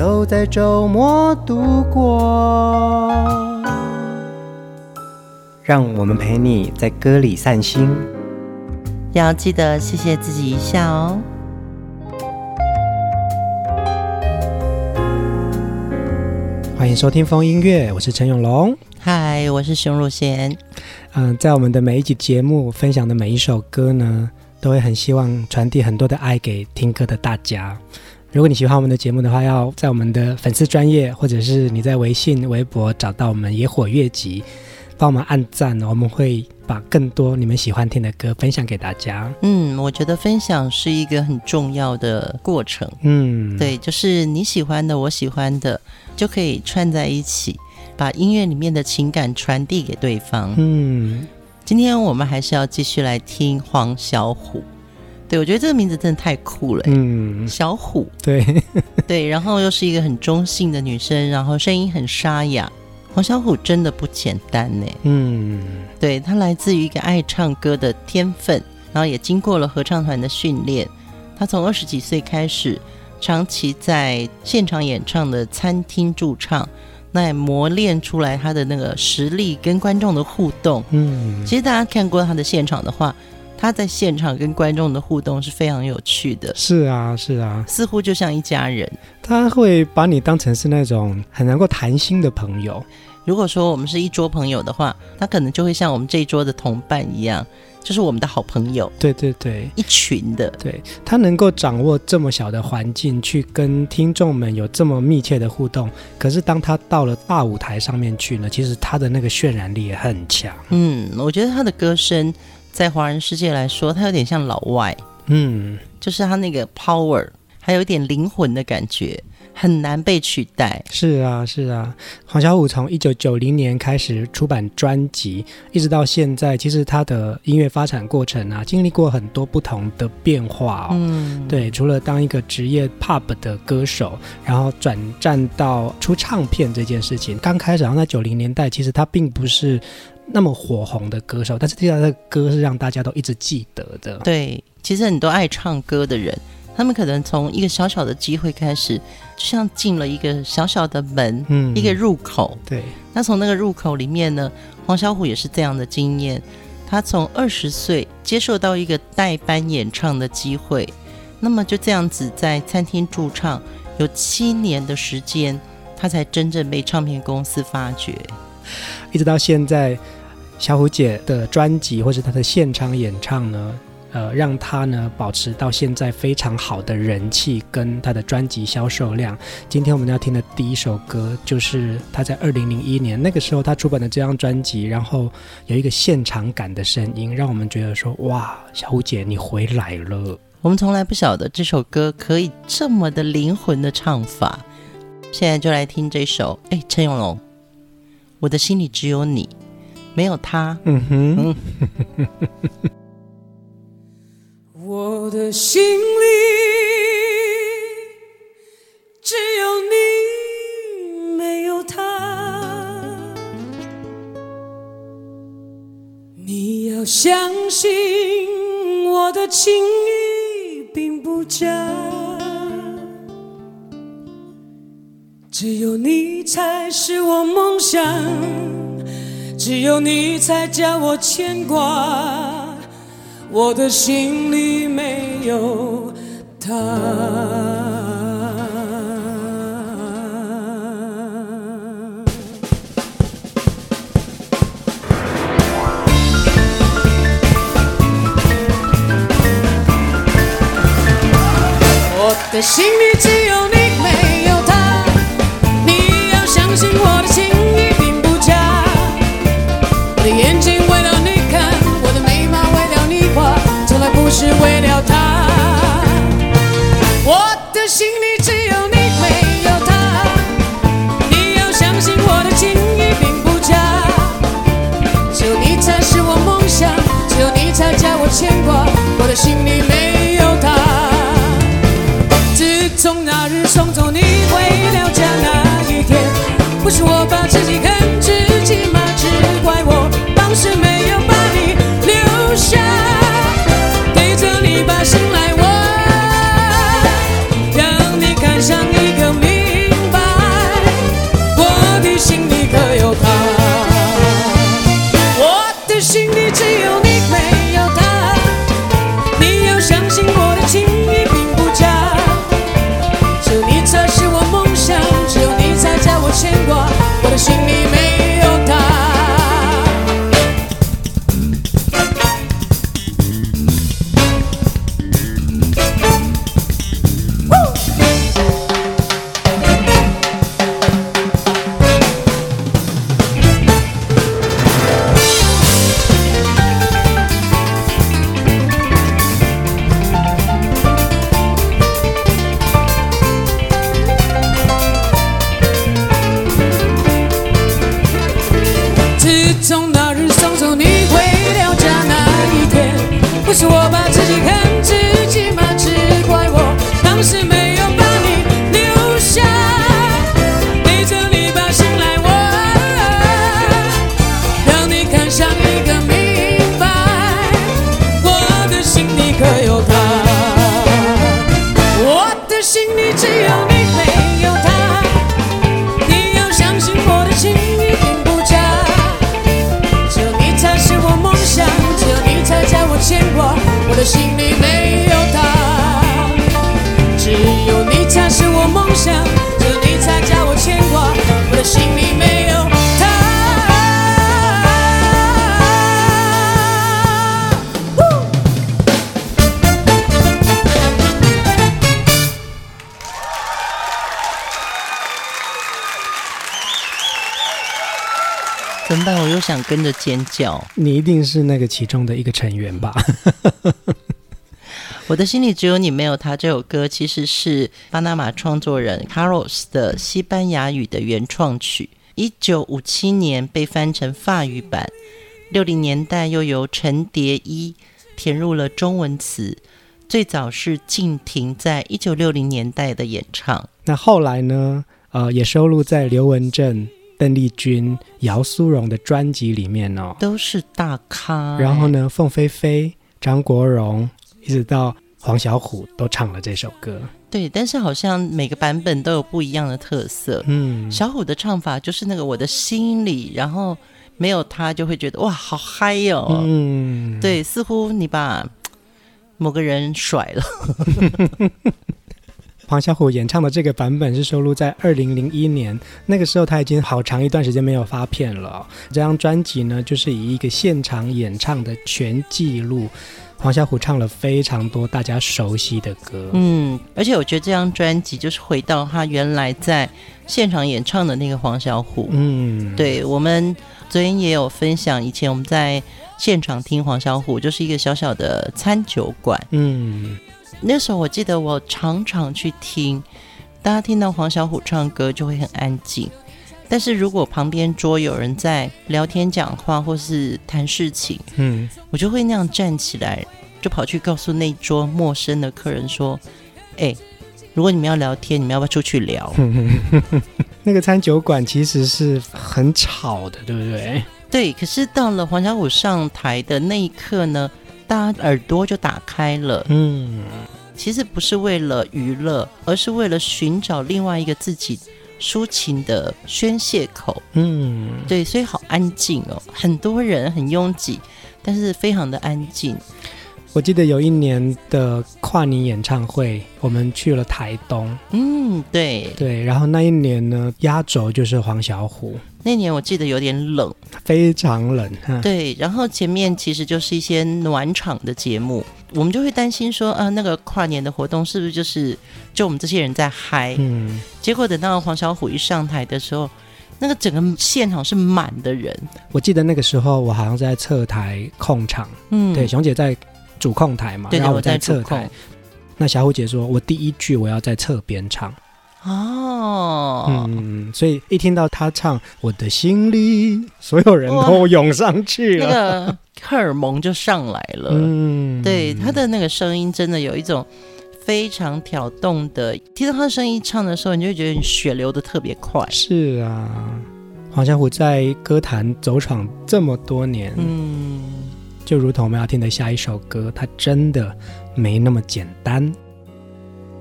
都在周末度过，让我们陪你在歌里散心，要记得谢谢自己一下哦。欢迎收听风音乐，我是陈永龙，嗨，我是熊汝贤。嗯，在我们的每一集节目分享的每一首歌呢，都会很希望传递很多的爱给听歌的大家。如果你喜欢我们的节目的话，要在我们的粉丝专业，或者是你在微信、微博找到我们野火乐集，帮我们按赞，我们会把更多你们喜欢听的歌分享给大家。嗯，我觉得分享是一个很重要的过程。嗯，对，就是你喜欢的，我喜欢的，就可以串在一起，把音乐里面的情感传递给对方。嗯，今天我们还是要继续来听黄小琥。对，我觉得这个名字真的太酷了。嗯，小虎，对 对，然后又是一个很中性的女生，然后声音很沙哑。黄小虎真的不简单呢。嗯，对，他来自于一个爱唱歌的天分，然后也经过了合唱团的训练。他从二十几岁开始，长期在现场演唱的餐厅驻唱，那也磨练出来他的那个实力跟观众的互动。嗯，其实大家看过他的现场的话。他在现场跟观众的互动是非常有趣的。是啊，是啊，似乎就像一家人。他会把你当成是那种很能够谈心的朋友。如果说我们是一桌朋友的话，他可能就会像我们这一桌的同伴一样，就是我们的好朋友。对对对，一群的。对，他能够掌握这么小的环境，去跟听众们有这么密切的互动。可是当他到了大舞台上面去呢，其实他的那个渲染力也很强。嗯，我觉得他的歌声。在华人世界来说，他有点像老外，嗯，就是他那个 power，还有一点灵魂的感觉，很难被取代。是啊，是啊。黄小琥从一九九零年开始出版专辑，一直到现在，其实他的音乐发展过程啊，经历过很多不同的变化哦。嗯，对，除了当一个职业 pub 的歌手，然后转战到出唱片这件事情，刚开始，然后在九零年代，其实他并不是。那么火红的歌手，但是听到他的歌是让大家都一直记得的。对，其实很多爱唱歌的人，他们可能从一个小小的机会开始，就像进了一个小小的门，嗯，一个入口。对，那从那个入口里面呢，黄小虎也是这样的经验。他从二十岁接受到一个代班演唱的机会，那么就这样子在餐厅驻唱有七年的时间，他才真正被唱片公司发掘，一直到现在。小虎姐的专辑或者她的现场演唱呢，呃，让他呢保持到现在非常好的人气跟他的专辑销售量。今天我们要听的第一首歌，就是他在二零零一年那个时候他出版的这张专辑，然后有一个现场感的声音，让我们觉得说：哇，小虎姐你回来了！我们从来不晓得这首歌可以这么的灵魂的唱法。现在就来听这首，哎，陈永龙，我的心里只有你。没有他，嗯哼，我的心里只有你，没有他。你要相信我的情意并不假，只有你才是我梦想。只有你才叫我牵挂，我的心里没有他。我的心里只有你。为了他。我的心里只有你没有他。你要相信我的情意并不假。只有你才是我梦想只有你才叫我牵挂。我的心里没有他。自从那日送走你跟着尖叫。你一定是那个其中的一个成员吧？我的心里只有你，没有他。这首歌其实是巴拿马创作人 Carlos 的西班牙语的原创曲，一九五七年被翻成法语版，六零年代又由陈蝶衣填入了中文词。最早是静婷在一九六零年代的演唱。那后来呢？呃，也收录在刘文正、邓丽君、姚苏荣的专辑里面哦，都是大咖。然后呢，凤飞飞、张国荣，一直到黄小琥都唱了这首歌。对，但是好像每个版本都有不一样的特色。嗯，小虎的唱法就是那个我的心里，然后没有他就会觉得哇，好嗨哟、哦。嗯，对，似乎你把某个人甩了。黄小琥演唱的这个版本是收录在二零零一年，那个时候他已经好长一段时间没有发片了。这张专辑呢，就是以一个现场演唱的全记录，黄小琥唱了非常多大家熟悉的歌。嗯，而且我觉得这张专辑就是回到他原来在现场演唱的那个黄小琥。嗯，对，我们昨天也有分享，以前我们在现场听黄小琥，就是一个小小的餐酒馆。嗯。那时候我记得我常常去听，大家听到黄小琥唱歌就会很安静，但是如果旁边桌有人在聊天讲话或是谈事情，嗯，我就会那样站起来，就跑去告诉那桌陌生的客人说：“哎，如果你们要聊天，你们要不要出去聊？” 那个餐酒馆其实是很吵的，对不对？对。可是到了黄小琥上台的那一刻呢，大家耳朵就打开了，嗯，其实不是为了娱乐，而是为了寻找另外一个自己抒情的宣泄口，嗯，对，所以好安静哦，很多人很拥挤，但是非常的安静。我记得有一年的跨年演唱会，我们去了台东，嗯，对对，然后那一年呢，压轴就是黄小琥。那年我记得有点冷，非常冷。对，然后前面其实就是一些暖场的节目，我们就会担心说，啊，那个跨年的活动是不是就是就我们这些人在嗨？嗯，结果等到黄小琥一上台的时候，那个整个现场是满的人。我记得那个时候我好像在侧台控场，嗯，对，熊姐在主控台嘛，对对，然后我在侧控。那小虎姐说，我第一句我要在侧边唱。哦，嗯，所以一听到他唱《我的心里》，所有人都涌上去了。那个荷尔蒙就上来了。嗯，对，他的那个声音真的有一种非常挑动的，听到他的声音唱的时候，你就会觉得你血流的特别快。是啊，黄小琥在歌坛走闯这么多年，嗯，就如同我们要听的下一首歌，它真的没那么简单，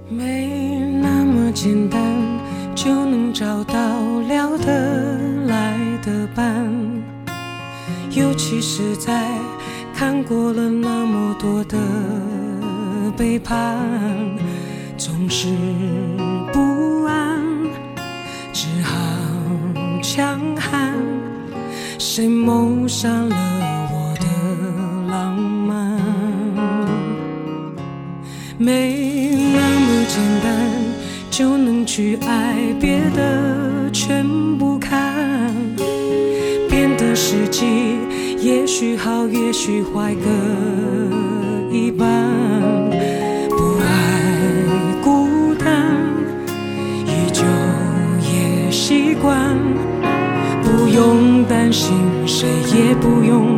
没那么简单就能找到聊得来的伴。尤其是在看过了那么多的背叛，总是不安，只好强悍。谁谋杀了浪漫？没那么简单就能去爱，别的全不看。的世纪，也许好，也许坏，各一半。不爱孤单，依旧也习惯。不用担心，谁也不用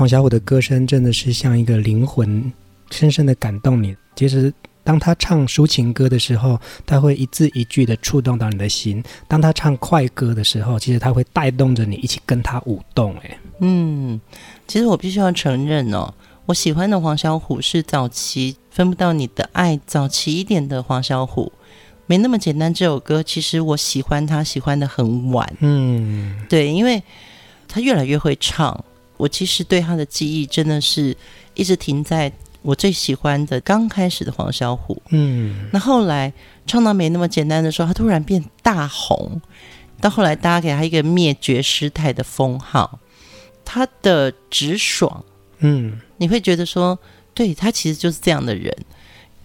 黄小琥的歌声真的是像一个灵魂，深深的感动你。其实，当他唱抒情歌的时候，他会一字一句的触动到你的心；当他唱快歌的时候，其实他会带动着你一起跟他舞动。哎，嗯，其实我必须要承认哦，我喜欢的黄小琥是早期分不到你的爱，早期一点的黄小琥。没那么简单。这首歌其实我喜欢他，喜欢的很晚。嗯，对，因为他越来越会唱。我其实对他的记忆真的是一直停在我最喜欢的刚开始的黄小琥。嗯，那后来唱到没那么简单的时候，他突然变大红。到后来，大家给他一个灭绝师太的封号。他的直爽，嗯，你会觉得说，对，他其实就是这样的人。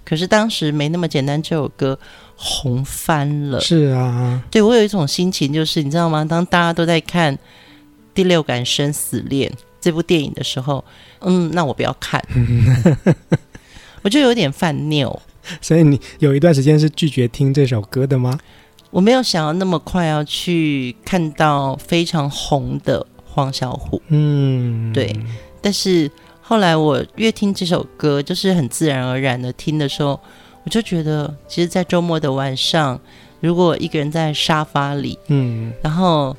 可是当时没那么简单，这首歌。红翻了，是啊，对，我有一种心情，就是你知道吗？当大家都在看《第六感生死恋》这部电影的时候，嗯，那我不要看，我就有点犯拗。所以你有一段时间是拒绝听这首歌的吗？我没有想要那么快要去看到非常红的黄小琥，嗯，对。但是后来我越听这首歌，就是很自然而然的听的时候。我就觉得，其实，在周末的晚上，如果一个人在沙发里，嗯，然后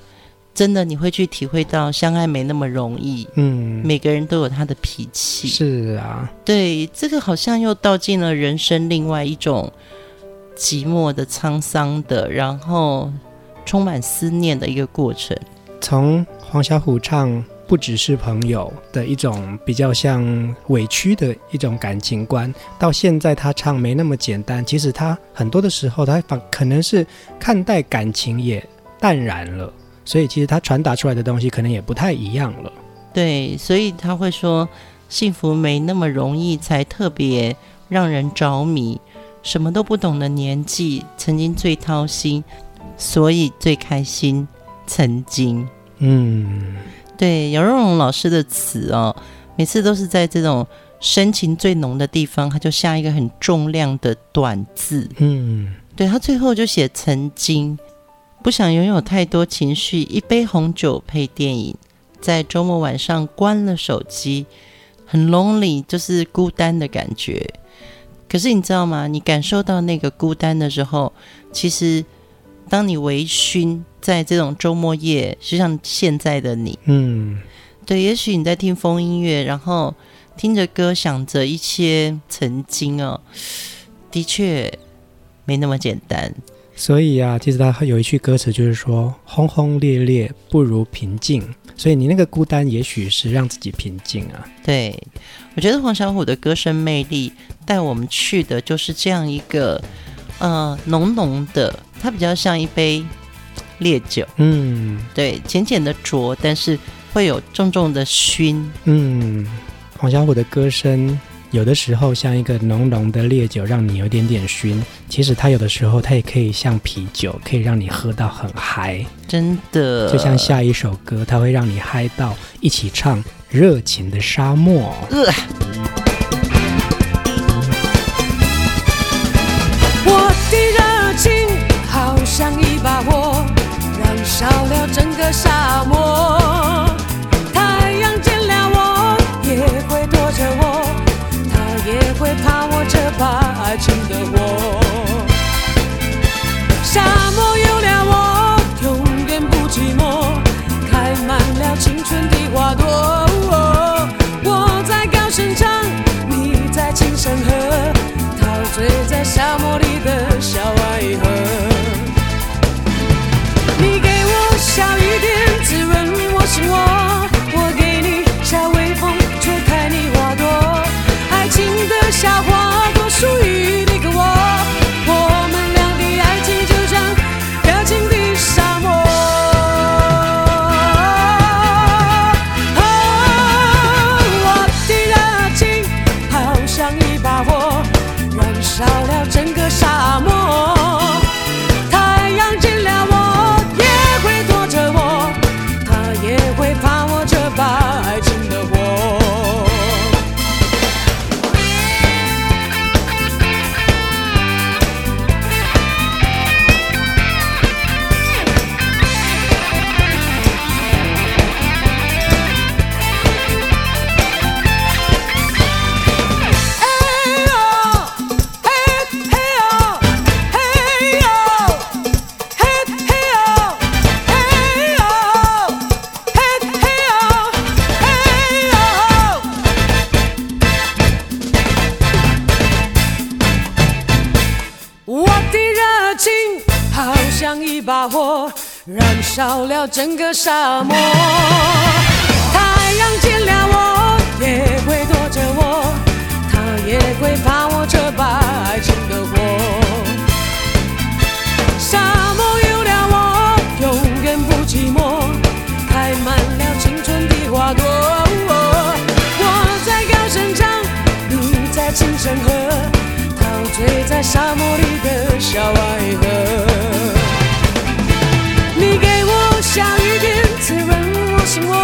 真的你会去体会到相爱没那么容易，嗯，每个人都有他的脾气，是啊，对，这个好像又道尽了人生另外一种寂寞的、沧桑的，然后充满思念的一个过程。从黄小琥唱。不只是朋友的一种比较像委屈的一种感情观，到现在他唱没那么简单。其实他很多的时候，他反可能是看待感情也淡然了，所以其实他传达出来的东西可能也不太一样了。对，所以他会说，幸福没那么容易，才特别让人着迷。什么都不懂的年纪，曾经最掏心，所以最开心。曾经，嗯。对，姚若龙老师的词哦，每次都是在这种深情最浓的地方，他就下一个很重量的短字。嗯，对，他最后就写曾经，不想拥有太多情绪，一杯红酒配电影，在周末晚上关了手机，很 lonely，就是孤单的感觉。可是你知道吗？你感受到那个孤单的时候，其实。当你微醺在这种周末夜，就像现在的你，嗯，对，也许你在听风音乐，然后听着歌，想着一些曾经哦，的确没那么简单。所以啊，其实他有一句歌词就是说：“轰轰烈烈不如平静。”所以你那个孤单，也许是让自己平静啊。对，我觉得黄小琥的歌声魅力带我们去的就是这样一个。呃，浓浓的，它比较像一杯烈酒。嗯，对，浅浅的浊，但是会有重重的熏。嗯，黄小琥的歌声有的时候像一个浓浓的烈酒，让你有点点熏。其实它有的时候，它也可以像啤酒，可以让你喝到很嗨。真的，就像下一首歌，它会让你嗨到一起唱《热情的沙漠》。呃像一把火，燃烧了整个沙漠。真的我。一把火，燃烧了整个沙漠。太阳见了我，也会躲着我，他也会怕我这把爱情的火。沙漠有了我，永远不寂寞，开满了青春的花朵。我在高声唱，你在轻声和。陶醉在沙漠里的小爱河，下雨点滋润我心窝，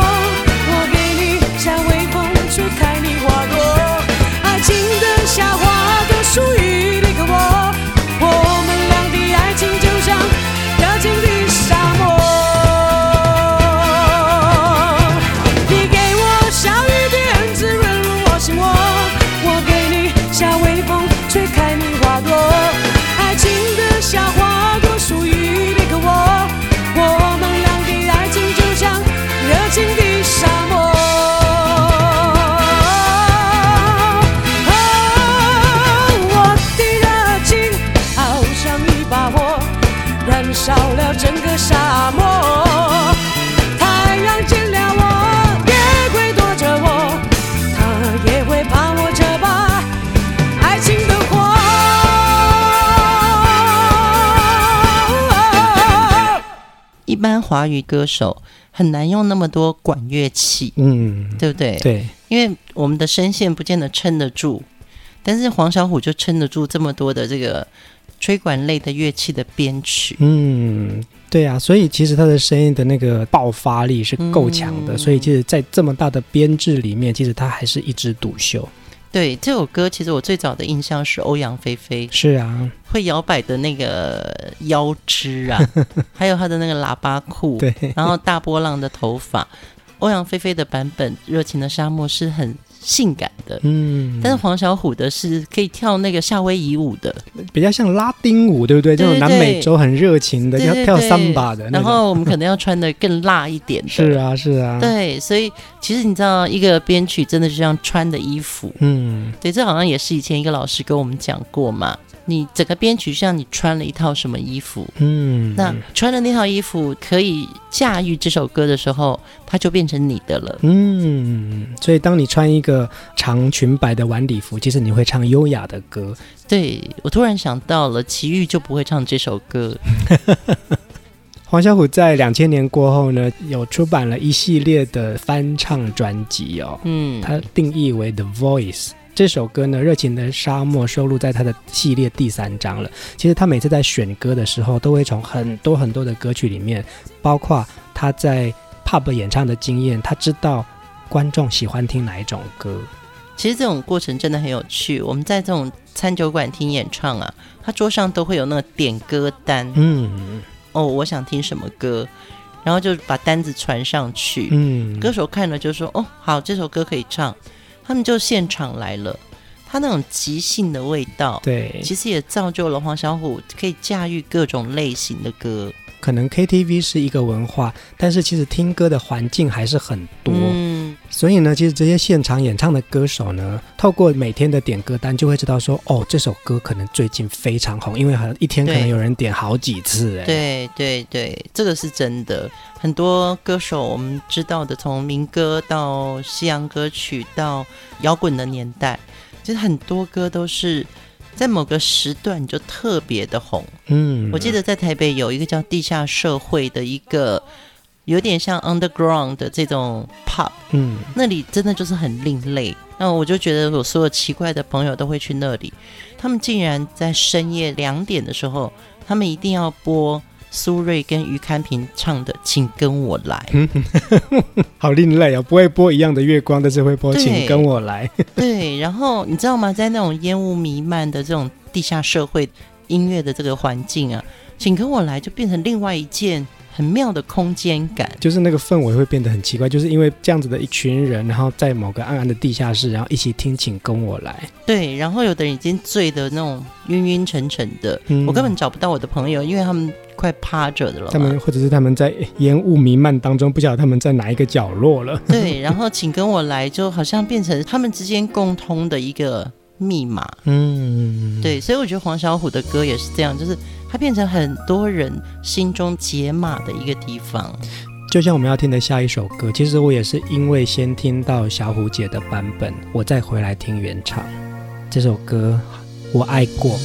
一般华语歌手很难用那么多管乐器，嗯，对不对？对，因为我们的声线不见得撑得住，但是黄小琥就撑得住这么多的这个吹管类的乐器的编曲。嗯，对啊，所以其实他的声音的那个爆发力是够强的，嗯，所以其实，在这么大的编制里面，其实他还是一枝独秀。对这首歌，其实我最早的印象是欧阳菲菲，是啊，会摇摆的那个腰肢啊，还有她的那个喇叭裤，对，然后大波浪的头发。欧阳菲菲的版本《热情的沙漠》是很性感的，嗯，但是黄小琥的是可以跳那个夏威夷舞的，比较像拉丁舞，对不对？这种南美洲很热情的，要跳桑巴的。然后我们可能要穿的更辣一点的。是啊，是啊。对，所以其实你知道，一个编曲真的就像穿的衣服，嗯，对，这好像也是以前一个老师跟我们讲过嘛。你整个编曲像你穿了一套什么衣服，嗯，那穿的那套衣服可以驾驭这首歌的时候，它就变成你的了，嗯。所以当你穿一个长裙摆的晚礼服，其实你会唱优雅的歌。对，我突然想到了，齐豫就不会唱这首歌。黄小琥在两千年过后呢，有出版了一系列的翻唱专辑哦，嗯，它定义为 The Voice。这首歌呢，《热情的沙漠》收录在他的系列第三章了。其实他每次在选歌的时候，都会从很多很多的歌曲里面，包括他在 pub 演唱的经验，他知道观众喜欢听哪一种歌。其实这种过程真的很有趣。我们在这种餐酒馆听演唱啊，他桌上都会有那个点歌单。嗯，哦，我想听什么歌，然后就把单子传上去。嗯，歌手看了就说：“哦，好，这首歌可以唱。”他们就现场来了，他那种即兴的味道，对，其实也造就了黄小琥可以驾驭各种类型的歌。可能 KTV 是一个文化，但是其实听歌的环境还是很多。嗯，所以呢，其实这些现场演唱的歌手呢，透过每天的点歌单，就会知道说，哦，这首歌可能最近非常红，因为好像一天可能有人点好几次。哎，对对对，这个是真的。很多歌手我们知道的，从民歌到西洋歌曲到摇滚的年代，其实很多歌都是。在某个时段就特别的红，嗯，我记得在台北有一个叫地下社会的一个，有点像 underground 的这种 pub，嗯，那里真的就是很另类。那我就觉得我所有奇怪的朋友都会去那里，他们竟然在深夜两点的时候，他们一定要播。苏芮跟于堪平唱的《请跟我来》，好另类哦，不会播一样的月光，但是会播《请跟我来》。对，然后你知道吗？在那种烟雾弥漫的这种地下社会音乐的这个环境啊，《请跟我来》就变成另外一件。很妙的空间感，就是那个氛围会变得很奇怪，就是因为这样子的一群人，然后在某个暗暗的地下室，然后一起听，请跟我来。对，然后有的人已经醉的那种晕晕沉沉的，嗯，我根本找不到我的朋友，因为他们快趴着的了。他们或者是他们在烟雾弥漫当中，不晓得他们在哪一个角落了。对，然后请跟我来，就好像变成他们之间共通的一个密码。嗯，对，所以我觉得黄小琥的歌也是这样，就是它变成很多人心中解码的一个地方。就像我们要听的下一首歌，其实我也是因为先听到小虎姐的版本，我再回来听原唱这首歌。我爱过。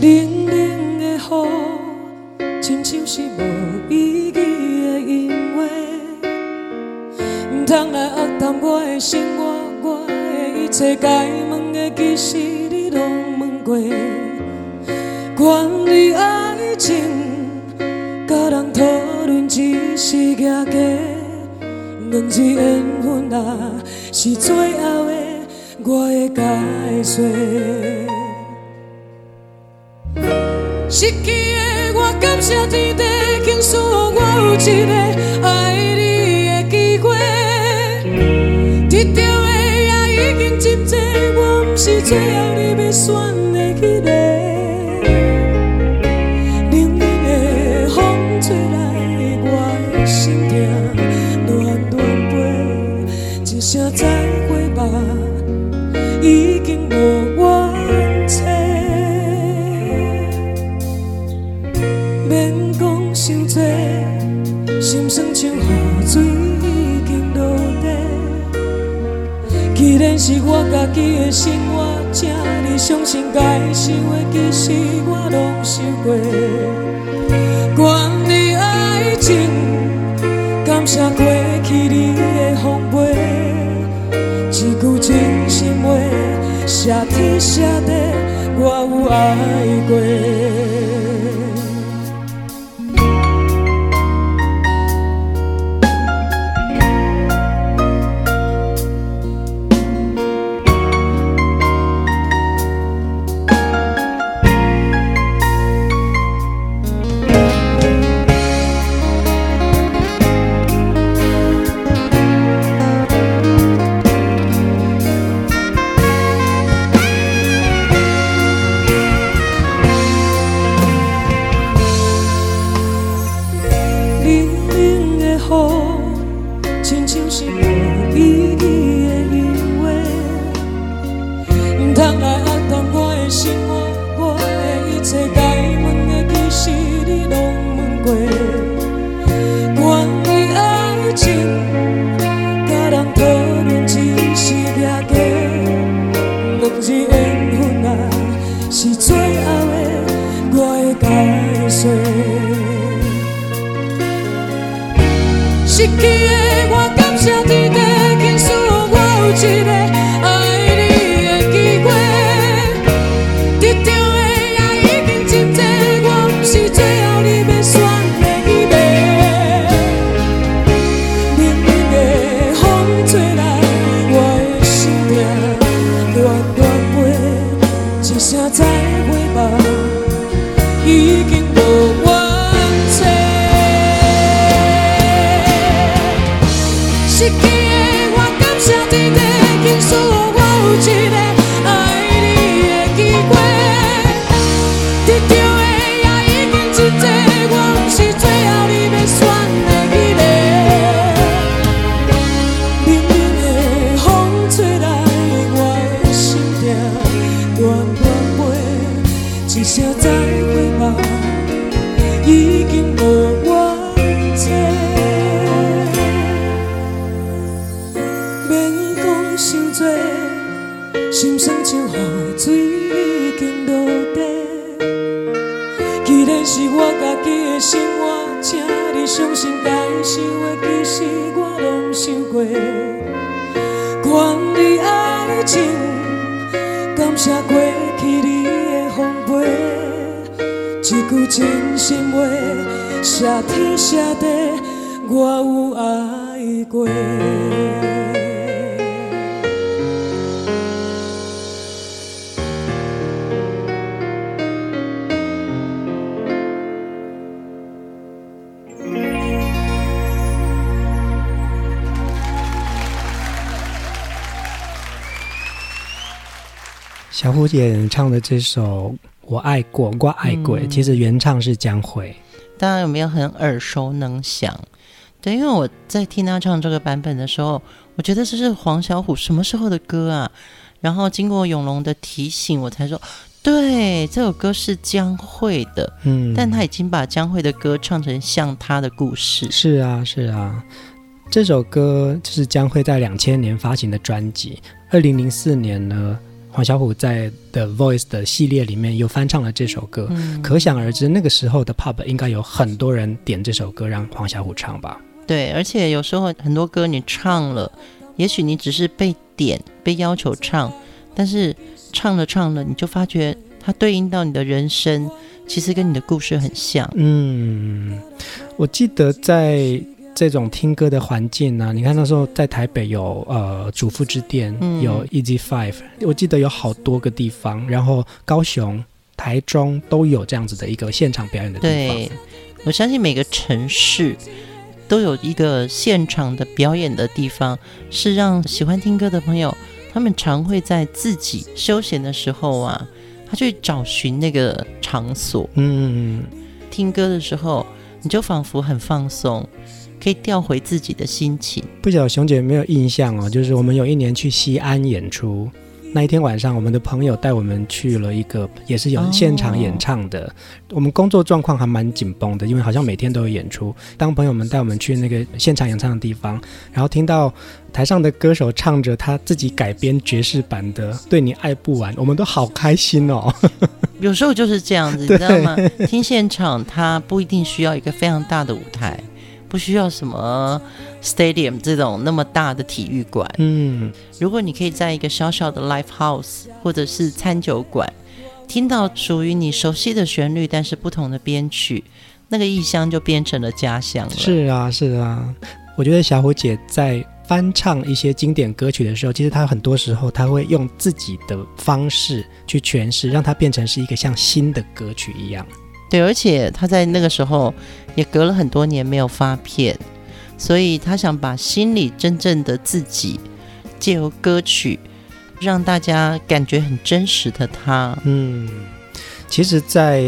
冷冷的雨，亲像是无意义的音乐，唔通来压淡我的生活，我的一切该问的，其实你拢问过。关于爱情，甲人讨论只是假假，两字缘分啊，是最后的。我会解说，失去的我感谢天地，倾诉我有一个爱你的机会。得到的也已经真多，我不是最后你要选是我家己的生活，请你相信该受的，其实我拢受过。关于爱情，感谢过去你的奉陪，一句真心话。谢天谢地，我有爱过。小虎姐唱的这首《我爱过》，我爱过，其实原唱是江蕙。大家有没有很耳熟能详？对，因为我在听她唱这个版本的时候，我觉得这是黄小虎什么时候的歌啊？然后经过永龙的提醒，我才说，对，这首歌是江蕙的，嗯，但他已经把江蕙的歌唱成像他的故事。是啊，是啊，这首歌就是江蕙在两千年发行的专辑，二零零四年呢。黄小琥在 The Voice 的系列里面又翻唱了这首歌，嗯，可想而知，那个时候的 Pub 应该有很多人点这首歌让黄小琥唱吧？对，而且有时候很多歌你唱了，也许你只是被点、被要求唱，但是唱了唱了，你就发觉它对应到你的人生，其实跟你的故事很像。嗯，我记得在。这种听歌的环境呢、啊，你看那时候在台北有呃主妇之店，嗯、有 Easy Five，我记得有好多个地方，然后高雄、台中都有这样子的一个现场表演的地方。对，我相信每个城市都有一个现场的表演的地方，是让喜欢听歌的朋友，他们常会在自己休闲的时候啊，他去找寻那个场所。嗯，听歌的时候，你就仿佛很放松。可以调回自己的心情。不晓得熊姐有没有印象哦？就是我们有一年去西安演出，那一天晚上，我们的朋友带我们去了一个也是有现场演唱的。哦、我们工作状况还蛮紧绷的，因为好像每天都有演出。当朋友们带我们去那个现场演唱的地方，然后听到台上的歌手唱着他自己改编爵士版的《对你爱不完》，我们都好开心哦。有时候就是这样子，你知道吗？听现场，它不一定需要一个非常大的舞台。不需要什么 stadium 这种那么大的体育馆。嗯，如果你可以在一个小小的 live house 或者是餐酒馆，听到属于你熟悉的旋律，但是不同的编曲，那个异乡就变成了家乡了。是啊，是啊。我觉得小虎姐在翻唱一些经典歌曲的时候，其实她很多时候她会用自己的方式去诠释，让它变成是一个像新的歌曲一样。对，而且他在那个时候也隔了很多年没有发片，所以他想把心里真正的自己借由歌曲，让大家感觉很真实的他。嗯，其实，在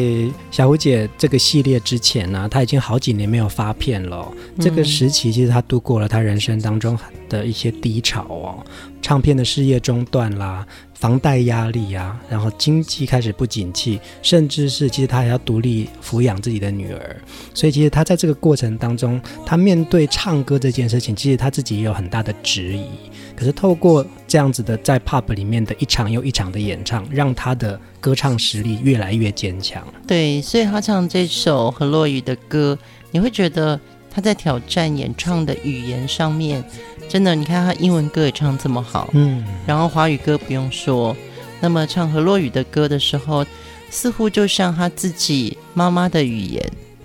小胡姐这个系列之前呢，她已经好几年没有发片了。这个时期，其实她度过了她人生当中的一些低潮哦，唱片的事业中断啦。房贷压力啊，然后经济开始不景气，甚至是其实她还要独立抚养自己的女儿，所以其实她在这个过程当中，她面对唱歌这件事情，其实她自己也有很大的质疑。可是透过这样子的在 pub 里面的一场又一场的演唱，让他的歌唱实力越来越坚强。对，所以他唱这首何洛雨的歌，你会觉得他在挑战演唱的语言上面。真的，你看他英文歌也唱这么好，嗯，然后华语歌不用说，那么唱何洛雨的歌的时候，似乎就像他自己妈妈的语言，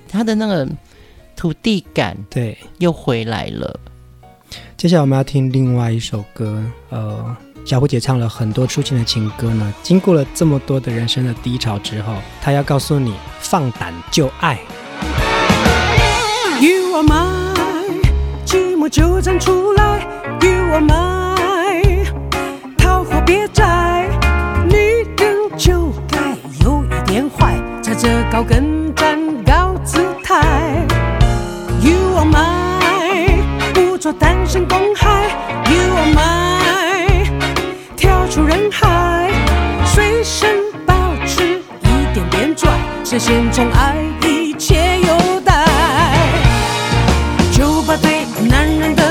他的那个土地感，对，又回来了。接下来我们要听另外一首歌，呃，小琥姐唱了很多抒情的情歌呢。经过了这么多的人生的低潮之后，她要告诉你，放胆就爱。You are my 寂寞就站出来。You are my 桃花别摘，女人就该有一点坏，踩着高跟站高姿态。You are my 不做单身拽，实现宠爱一切有待。就把对男人的。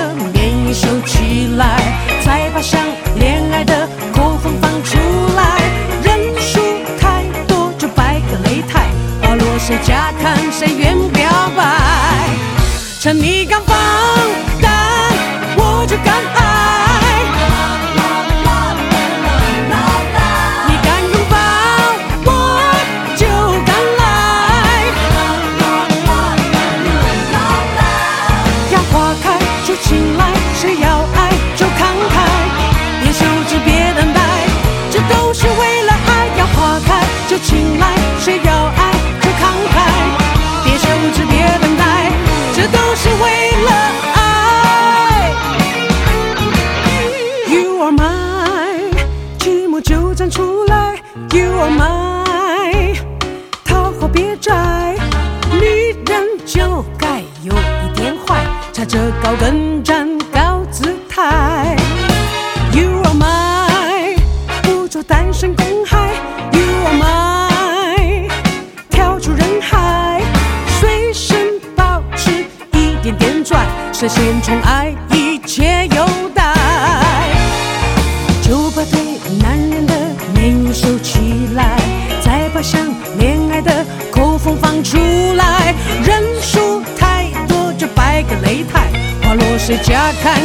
收起来，再把想恋爱的口风放出来。人数太多就摆个擂台，花落谁家看谁愿表白。趁你刚这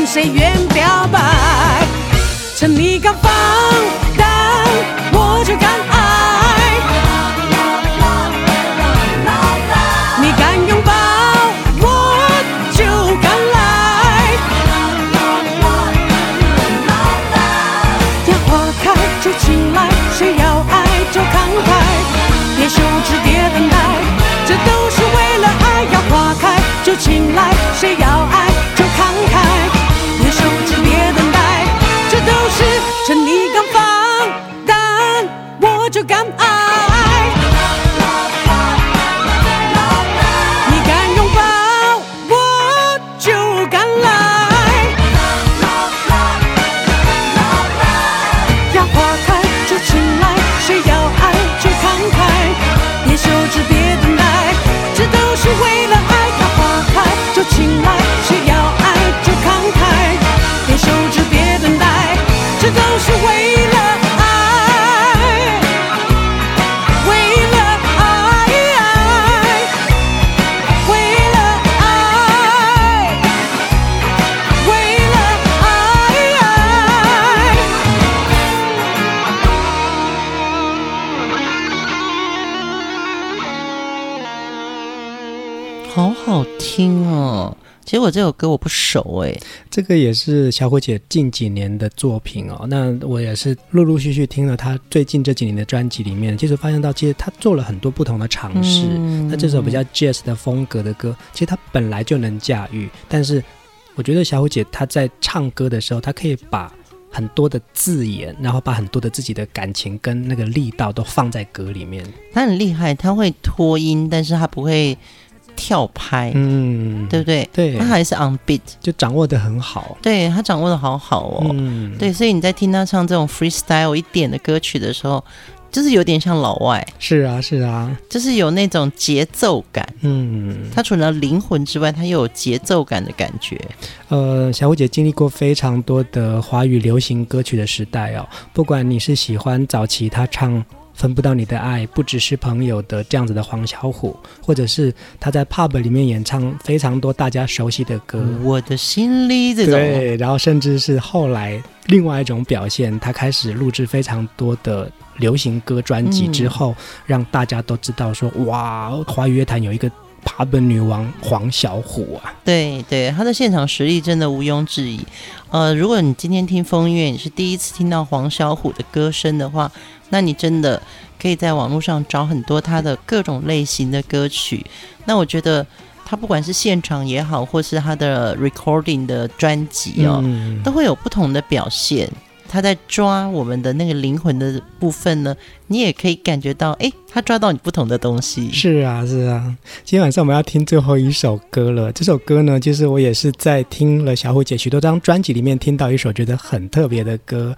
谁愿表我这首歌我不熟哎，这个也是小虎姐近几年的作品哦。那我也是陆陆续续听了她最近这几年的专辑里面，其实发现到其实她做了很多不同的尝试。嗯、那这首比较 jazz 的风格的歌，其实她本来就能驾驭。但是我觉得小虎姐她在唱歌的时候，她可以把很多的字眼，然后把很多的自己的感情跟那个力道都放在歌里面。她很厉害，她会拖音，但是她不会。跳拍，嗯，对不对？对，他还是 on beat，就掌握的很好。对，他掌握的好好哦，嗯，对，所以你在听他唱这种 freestyle 一点的歌曲的时候，就是有点像老外。是啊，是啊，就是有那种节奏感。嗯，他除了灵魂之外，他又有节奏感的感觉。呃，小虎姐经历过非常多的华语流行歌曲的时代哦，不管你是喜欢早期他唱。分不到你的爱，不只是朋友的这样子的黄小琥，或者是他在 pub 里面演唱非常多大家熟悉的歌，我的心里这种。对，然后甚至是后来另外一种表现，他开始录制非常多的流行歌专辑之后，嗯、让大家都知道说，哇，华语乐坛有一个 pub 女王黄小虎啊。对对，他的现场实力真的毋庸置疑。呃，如果你今天听风月，你是第一次听到黄小虎的歌声的话。那你真的可以在网络上找很多他的各种类型的歌曲。那我觉得他不管是现场也好，或是他的 recording 的专辑哦，嗯、都会有不同的表现。他在抓我们的那个灵魂的部分呢，你也可以感觉到，哎，他抓到你不同的东西。是啊，是啊。今天晚上我们要听最后一首歌了。这首歌呢，就是我也是在听了小虎姐许多张专辑里面听到一首觉得很特别的歌。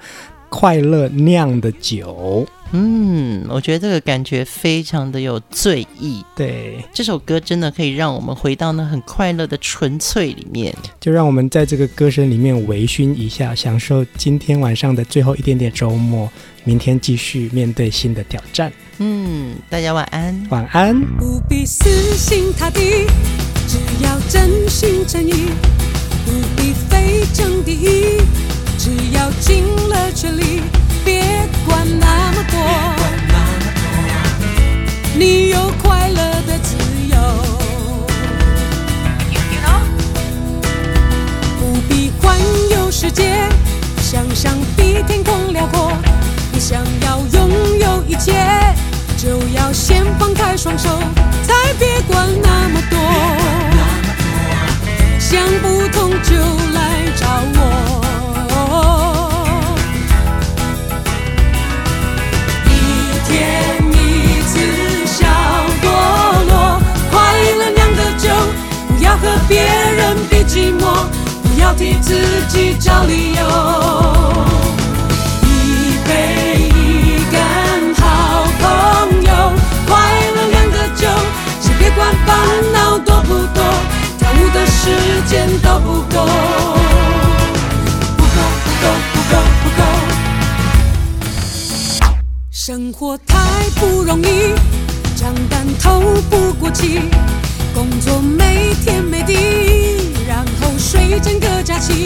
快乐酿的酒，嗯，我觉得这个感觉非常的有醉意。对，这首歌真的可以让我们回到那很快乐的纯粹里面。就让我们在这个歌声里面微醺一下，享受今天晚上的最后一点点周末。明天继续面对新的挑战。嗯，大家晚安，晚安。不必死心塌地，只要真心真意，不必非争第一。只要尽了全力，别管那么多，你有快乐的自由。不必环游世界，想象比天空辽阔。你想要拥有一切，就要先放开双手，才别管那么多。想不通就来找我。别人比寂寞不要替自己找理由一杯一干好朋友快乐酿的酒先别管烦恼多不多跳舞的时间都不够。不够不够不够不够生活太不容易长大透不过气。工作每天每地然后睡整个假期。